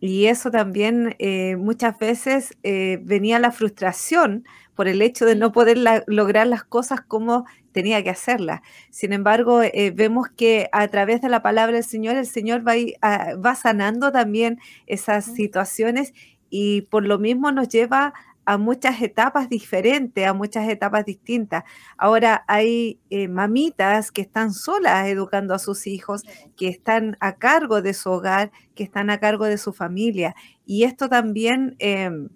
Y eso también eh, muchas veces eh, venía la frustración por el hecho de no poder lograr las cosas como tenía que hacerlas. Sin embargo, eh, vemos que a través de la palabra del Señor, el Señor va, ah, va sanando también esas situaciones y por lo mismo nos lleva a muchas etapas diferentes, a muchas etapas distintas. Ahora hay eh, mamitas que están solas educando a sus hijos, que están a cargo de su hogar, que están a cargo de su familia. Y esto también em,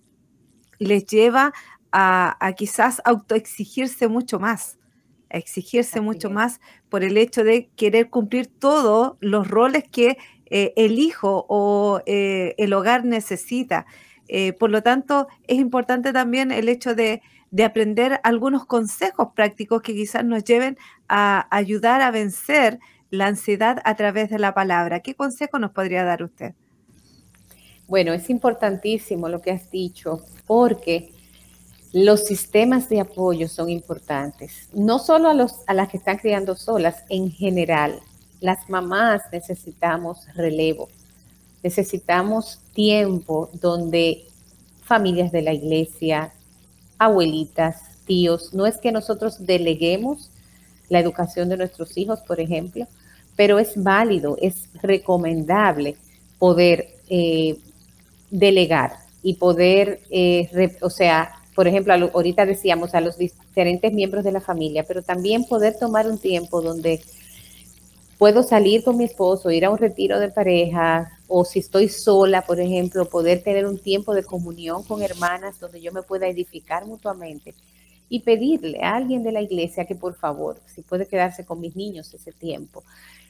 les lleva a, quizás autoexigirse mucho más, a exigirse mucho más por el hecho de querer cumplir todos los roles que eh, el hijo o eh, el hogar necesita. Eh, por lo tanto, es importante también el hecho de, aprender algunos consejos prácticos que quizás nos lleven a ayudar a vencer la ansiedad a través de la palabra. ¿Qué consejo nos podría dar usted? Bueno, es importantísimo lo que has dicho, porque los sistemas de apoyo son importantes, no solo a, los, a las que están criando solas, en general. Las mamás necesitamos relevo, necesitamos tiempo donde familias de la iglesia, abuelitas, tíos, no es que nosotros deleguemos la educación de nuestros hijos, por ejemplo, pero es válido, es recomendable poder eh, delegar y poder, eh, o sea, por ejemplo, ahorita decíamos a los diferentes miembros de la familia, pero también poder tomar un tiempo donde puedo salir con mi esposo, ir a un retiro de pareja, o si estoy sola, por ejemplo, poder tener un tiempo de comunión con hermanas donde yo me pueda edificar mutuamente y pedirle a alguien de la iglesia que por favor, si puede quedarse con mis niños ese tiempo.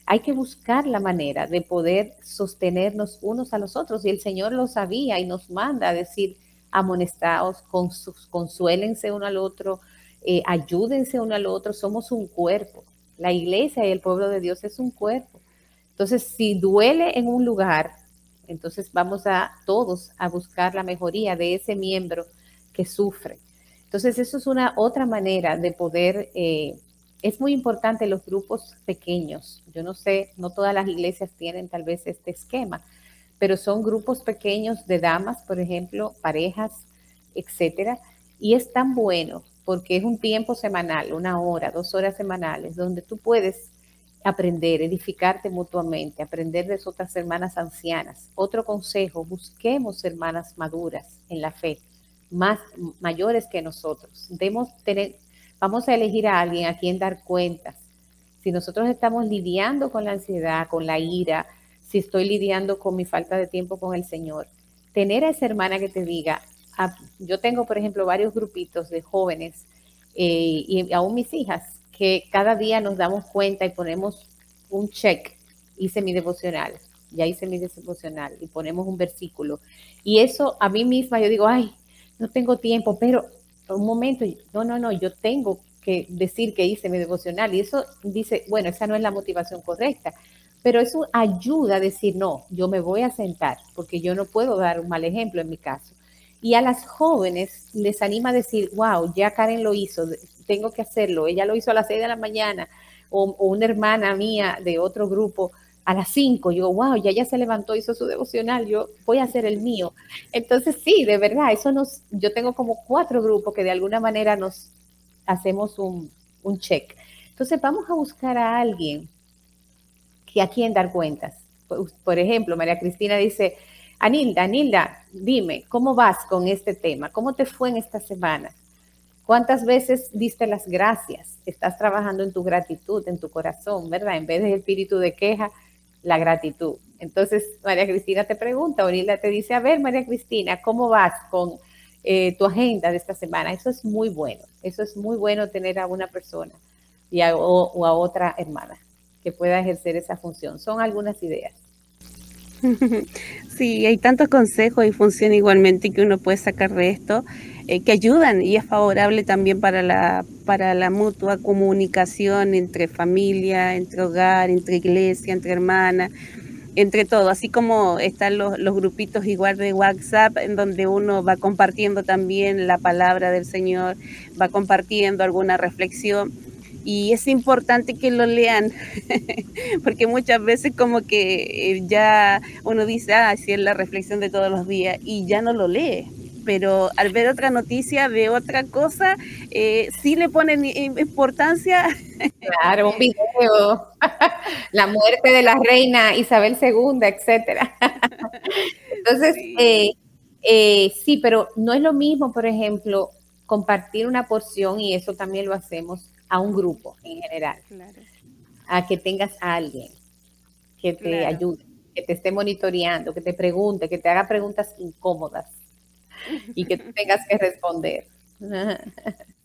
Hay que buscar la manera de poder sostenernos unos a los otros y el Señor lo sabía y nos manda a decir, amonestaos, consuélense uno al otro, eh, ayúdense uno al otro, somos un cuerpo. La iglesia y el pueblo de Dios es un cuerpo. Entonces, si duele en un lugar, entonces vamos a todos a buscar la mejoría de ese miembro que sufre. Entonces, eso es una otra manera de poder, eh, es muy importante los grupos pequeños. Yo no sé, no todas las iglesias tienen tal vez este esquema, pero son grupos pequeños de damas, por ejemplo, parejas, etcétera. Y es tan bueno porque es un tiempo semanal, una hora, dos horas semanales, donde tú puedes aprender, edificarte mutuamente, aprender de otras hermanas ancianas. Otro consejo, busquemos hermanas maduras en la fe, más mayores que nosotros. Tener, vamos a elegir a alguien a quien dar cuentas. Si nosotros estamos lidiando con la ansiedad, con la ira, si estoy lidiando con mi falta de tiempo con el Señor, tener a esa hermana que te diga, ah, yo tengo, por ejemplo, varios grupitos de jóvenes eh, y aún mis hijas que cada día nos damos cuenta y ponemos un check, hice mi devocional, ya hice mi devocional y ponemos un versículo. Y eso a mí misma yo digo, ay, no tengo tiempo, pero un momento, no, no, no, yo tengo que decir que hice mi devocional. Y eso dice, bueno, esa no es la motivación correcta, pero eso ayuda a decir, no, yo me voy a sentar, porque yo no puedo dar un mal ejemplo en mi caso. Y a las jóvenes les anima a decir, wow, ya Karen lo hizo, tengo que hacerlo. Ella lo hizo a las 6 de la mañana o, una hermana mía de otro grupo a las 5. Yo, wow, ya ya se levantó, hizo su devocional, yo voy a hacer el mío. Entonces, sí, de verdad, eso nos, yo tengo como cuatro grupos que de alguna manera nos hacemos un, un check. Entonces, vamos a buscar a alguien que a quien dar cuentas. Por, por ejemplo, María Cristina dice, Anilda, Anilda, dime, ¿cómo vas con este tema? ¿Cómo te fue en esta semana? ¿Cuántas veces diste las gracias? Estás trabajando en tu gratitud, en tu corazón, ¿verdad? En vez del espíritu de queja, la gratitud. Entonces, María Cristina te pregunta, Orila te dice, a ver, María Cristina, ¿cómo vas con eh, tu agenda de esta semana? Eso es muy bueno. Eso es muy bueno tener a una persona y o a otra hermana que pueda ejercer esa función. Son algunas ideas. Sí, hay tantos consejos y funciones igualmente que uno puede sacar de esto eh, que ayudan y es favorable también para la, para la mutua comunicación entre familia, entre hogar, entre iglesia, entre hermanas, entre todo, así como están los, los grupitos igual de WhatsApp en donde uno va compartiendo también la palabra del Señor, va compartiendo alguna reflexión y es importante que lo lean, porque muchas veces como que eh, ya uno dice, ah, sí es la reflexión de todos los días y ya no lo lee. Pero al ver otra noticia de otra cosa, eh, sí le ponen importancia. Claro, un video, la muerte de la reina Isabel II, etcétera. Entonces, eh, eh, sí, pero no es lo mismo, por ejemplo, compartir una porción, y eso también lo hacemos, a un grupo en general. A que tengas a alguien que te ayude, que te esté monitoreando, que te pregunte, que te haga preguntas incómodas y que tengas que responder.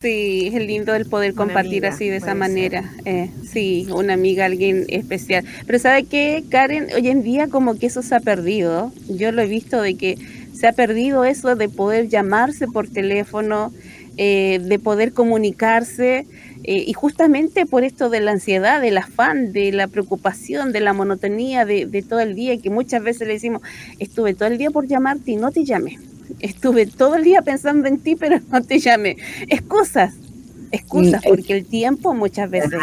Sí, es lindo el poder compartir así de esa manera. Eh, sí, una amiga, alguien especial. Pero ¿sabe qué, Karen? Hoy en día como que eso se ha perdido. Yo lo he visto de que se ha perdido eso de poder llamarse por teléfono, eh, de poder comunicarse. Eh, y justamente por esto de la ansiedad, del afán, de la preocupación, de la monotonía de, todo el día, que muchas veces le decimos, estuve todo el día por llamarte y no te llamé. Estuve todo el día pensando en ti, pero no te llamé. Excusas, excusas, porque el tiempo muchas veces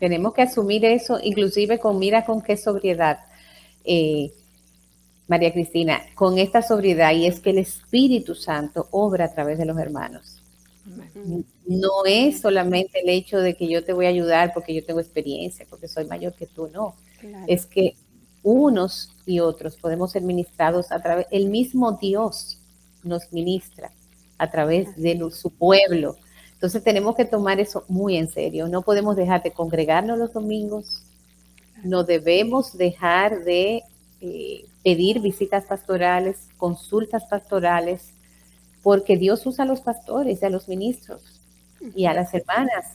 Tenemos que asumir eso, inclusive con mira con qué sobriedad. Eh, María Cristina, con esta sobriedad, y es que el Espíritu Santo obra a través de los hermanos. No es solamente el hecho de que yo te voy a ayudar porque yo tengo experiencia, porque soy mayor que tú, no. Es que unos y otros podemos ser ministrados a través, el mismo Dios nos ministra a través de su pueblo. Entonces tenemos que tomar eso muy en serio. No podemos dejar de congregarnos los domingos. No debemos dejar de eh, pedir visitas pastorales, consultas pastorales, porque Dios usa a los pastores y a los ministros y a las hermanas.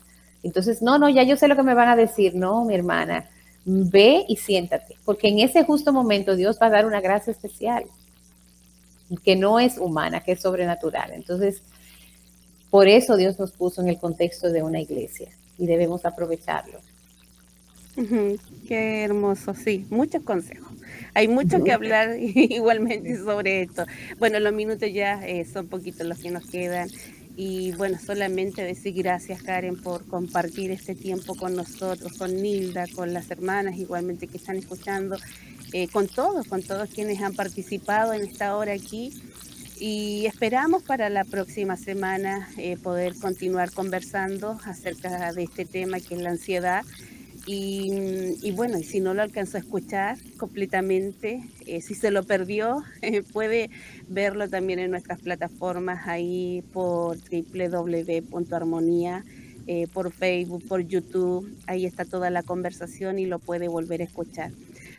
Entonces, no, no, ya yo sé lo que me van a decir. No, mi hermana, ve y siéntate, porque en ese justo momento Dios va a dar una gracia especial, que no es humana, que es sobrenatural. Entonces, por eso Dios nos puso en el contexto de una iglesia y debemos aprovecharlo. Qué hermoso, sí, muchos consejos. Hay mucho que hablar igualmente sobre esto. Bueno, los minutos ya eh, son poquitos los que nos quedan. Y bueno, solamente decir gracias Karen por compartir este tiempo con nosotros, con Nilda, con las hermanas igualmente que están escuchando, eh, con todos, con todos quienes han participado en esta hora aquí. Y esperamos para la próxima semana eh, poder continuar conversando acerca de este tema que es la ansiedad y, bueno, y si no lo alcanzó a escuchar completamente, eh, si se lo perdió, puede verlo también en nuestras plataformas ahí por www.armonía, eh, por Facebook, por YouTube. Ahí está toda la conversación y lo puede volver a escuchar.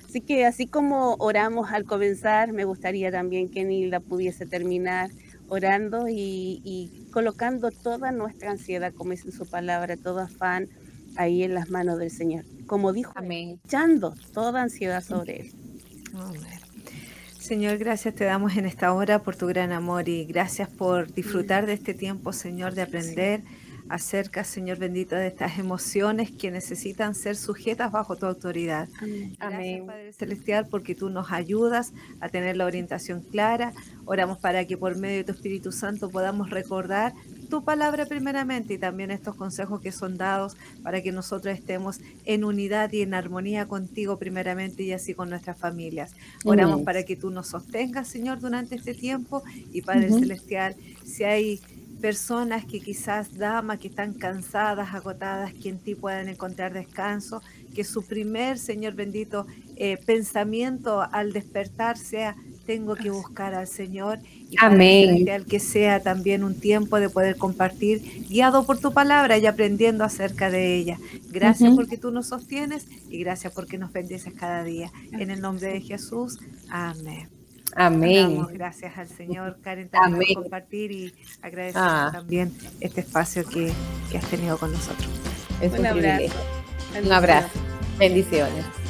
Así que así como oramos al comenzar, me gustaría también que Nilda pudiese terminar orando y, colocando toda nuestra ansiedad, como dice su palabra, todo afán ahí en las manos del Señor. Como dijo, echando toda ansiedad sobre Él. Señor, gracias te damos en esta hora por tu gran amor y gracias por disfrutar de este tiempo, Señor, de aprender acerca, Señor bendito, de estas emociones que necesitan ser sujetas bajo tu autoridad. Amén. Padre Celestial, porque tú nos ayudas a tener la orientación clara. Oramos para que por medio de tu Espíritu Santo podamos recordar tu palabra primeramente y también estos consejos que son dados para que nosotros estemos en unidad y en armonía contigo primeramente y así con nuestras familias. Oramos para que tú nos sostengas, Señor, durante este tiempo. Y Padre Celestial, si hay personas que quizás, damas, que están cansadas, agotadas, que en ti puedan encontrar descanso, que su primer, Señor bendito, eh, pensamiento al despertar sea, tengo que buscar al Señor. Y Amén. que sea también un tiempo de poder compartir, guiado por tu palabra y aprendiendo acerca de ella. Gracias porque tú nos sostienes y gracias porque nos bendices cada día. En el nombre de Jesús, amén. Amén. Damos gracias al Señor, Karen, también por compartir y agradecer ah. también este espacio que, has tenido con nosotros. un, abrazo. Un abrazo. Bendiciones.